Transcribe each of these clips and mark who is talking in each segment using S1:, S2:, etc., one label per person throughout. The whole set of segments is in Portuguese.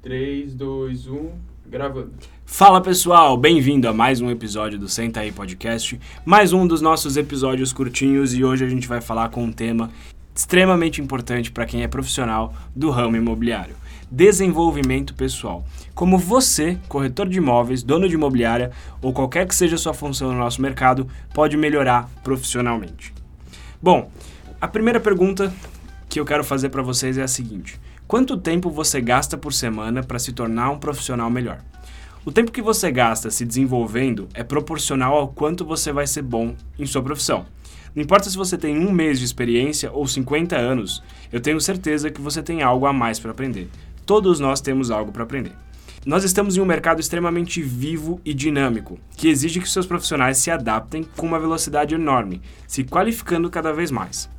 S1: 3, 2, 1, gravando.
S2: Fala pessoal, bem-vindo a mais um episódio do Senta aí Podcast, mais um dos nossos episódios curtinhos e hoje a gente vai falar com um tema extremamente importante para quem é profissional do ramo imobiliário: desenvolvimento pessoal. Como você, corretor de imóveis, dono de imobiliária ou qualquer que seja a sua função no nosso mercado, pode melhorar profissionalmente. Bom, a primeira pergunta que eu quero fazer para vocês é a seguinte: Quanto tempo você gasta por semana para se tornar um profissional melhor? O tempo que você gasta se desenvolvendo é proporcional ao quanto você vai ser bom em sua profissão. Não importa se você tem um mês de experiência ou 50 anos, eu tenho certeza que você tem algo a mais para aprender. Todos nós temos algo para aprender. Nós estamos em um mercado extremamente vivo e dinâmico, que exige que seus profissionais se adaptem com uma velocidade enorme, se qualificando cada vez mais.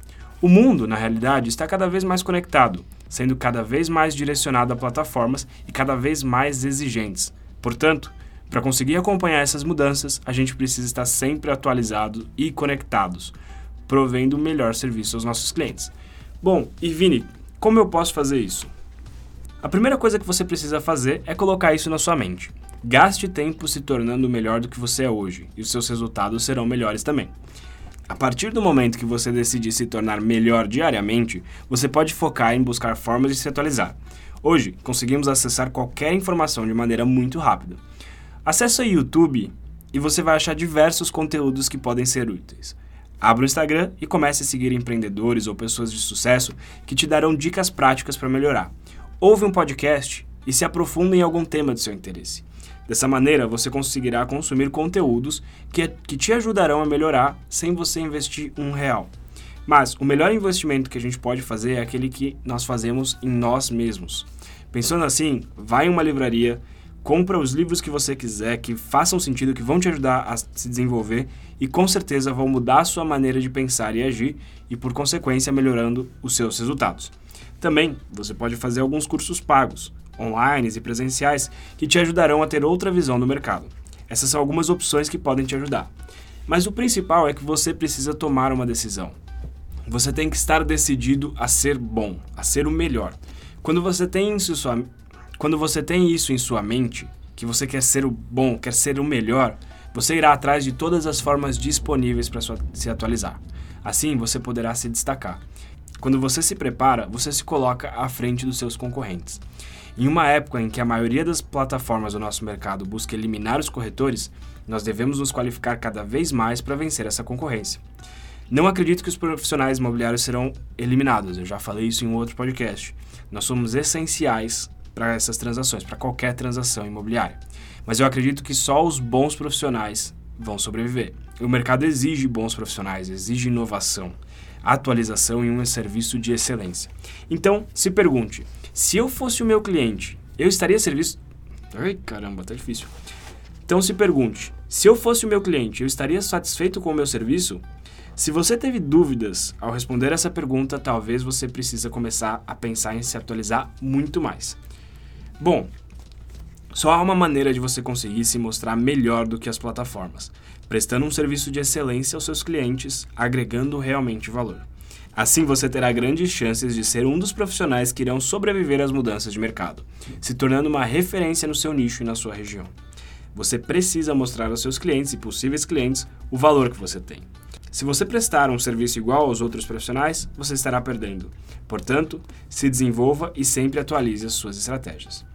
S2: O mundo, na realidade, está cada vez mais conectado, sendo cada vez mais direcionado a plataformas e cada vez mais exigentes. Portanto, para conseguir acompanhar essas mudanças, a gente precisa estar sempre atualizado e conectados, provendo o melhor serviço aos nossos clientes. Bom, e Vini, como eu posso fazer isso? A primeira coisa que você precisa fazer é colocar isso na sua mente. Gaste tempo se tornando melhor do que você é hoje, e os seus resultados serão melhores também. A partir do momento que você decide se tornar melhor diariamente, você pode focar em buscar formas de se atualizar. Hoje, conseguimos acessar qualquer informação de maneira muito rápida. Acesse o YouTube e você vai achar diversos conteúdos que podem ser úteis. Abra o Instagram e comece a seguir empreendedores ou pessoas de sucesso que te darão dicas práticas para melhorar. Ouve um podcast e se aprofunda em algum tema de seu interesse. Dessa maneira, você conseguirá consumir conteúdos que, que te ajudarão a melhorar sem você investir um real. Mas o melhor investimento que a gente pode fazer é aquele que nós fazemos em nós mesmos. Pensando assim, vai em uma livraria, compra os livros que você quiser, que façam sentido, que vão te ajudar a se desenvolver e com certeza vão mudar a sua maneira de pensar e agir e, por consequência, melhorando os seus resultados. Também você pode fazer alguns cursos pagos online e presenciais que te ajudarão a ter outra visão do mercado. Essas são algumas opções que podem te ajudar. Mas o principal é que você precisa tomar uma decisão. Você tem que estar decidido a ser bom, a ser o melhor. Quando você tem isso, sua, quando você tem isso em sua mente, que você quer ser o bom, quer ser o melhor, você irá atrás de todas as formas disponíveis para se atualizar. Assim, você poderá se destacar. Quando você se prepara, você se coloca à frente dos seus concorrentes. Em uma época em que a maioria das plataformas do nosso mercado busca eliminar os corretores, nós devemos nos qualificar cada vez mais para vencer essa concorrência. Não acredito que os profissionais imobiliários serão eliminados, eu já falei isso em um outro podcast. Nós somos essenciais para essas transações, para qualquer transação imobiliária. Mas eu acredito que só os bons profissionais vão sobreviver. O mercado exige bons profissionais, exige inovação, atualização e um serviço de excelência. Então, se pergunte: se eu fosse o meu cliente, eu estaria serviço. Ai, caramba, tá difícil. Então se pergunte: se eu fosse o meu cliente, eu estaria satisfeito com o meu serviço? Se você teve dúvidas ao responder essa pergunta, talvez você precisa começar a pensar em se atualizar muito mais. Bom, só há uma maneira de você conseguir se mostrar melhor do que as plataformas, prestando um serviço de excelência aos seus clientes, agregando realmente valor. Assim você terá grandes chances de ser um dos profissionais que irão sobreviver às mudanças de mercado, se tornando uma referência no seu nicho e na sua região. Você precisa mostrar aos seus clientes e possíveis clientes o valor que você tem. Se você prestar um serviço igual aos outros profissionais, você estará perdendo. Portanto, se desenvolva e sempre atualize as suas estratégias.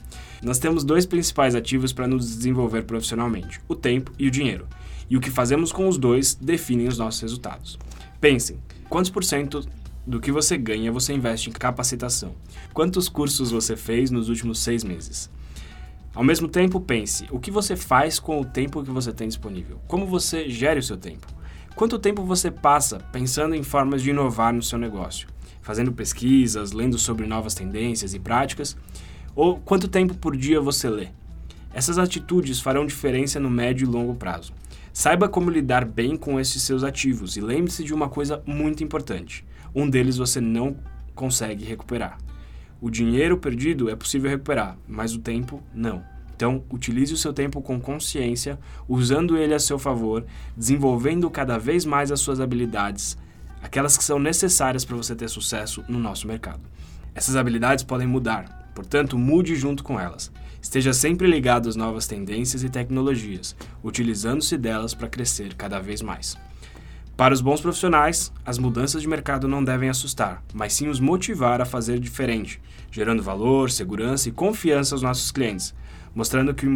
S2: Nós temos dois principais ativos para nos desenvolver profissionalmente: o tempo e o dinheiro. E o que fazemos com os dois definem os nossos resultados. Pensem, Quantos por cento do que você ganha você investe em capacitação? Quantos cursos você fez nos últimos seis meses? Ao mesmo tempo, pense: o que você faz com o tempo que você tem disponível? Como você gere o seu tempo? Quanto tempo você passa pensando em formas de inovar no seu negócio? Fazendo pesquisas, lendo sobre novas tendências e práticas? Ou quanto tempo por dia você lê? Essas atitudes farão diferença no médio e longo prazo. Saiba como lidar bem com esses seus ativos e lembre-se de uma coisa muito importante: um deles você não consegue recuperar. O dinheiro perdido é possível recuperar, mas o tempo não. Então, utilize o seu tempo com consciência, usando ele a seu favor, desenvolvendo cada vez mais as suas habilidades, aquelas que são necessárias para você ter sucesso no nosso mercado. Essas habilidades podem mudar, Portanto, mude junto com elas. Esteja sempre ligado às novas tendências e tecnologias, utilizando-se delas para crescer cada vez mais. Para os bons profissionais, as mudanças de mercado não devem assustar, mas sim os motivar a fazer diferente, gerando valor, segurança e confiança aos nossos clientes, mostrando que,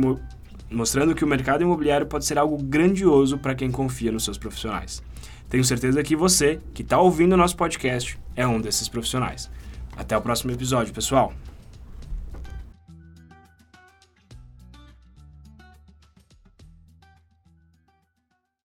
S2: mostrando que o mercado imobiliário pode ser algo grandioso para quem confia nos seus profissionais. Tenho certeza que você, que está ouvindo o nosso podcast, é um desses profissionais. Até o próximo episódio, pessoal!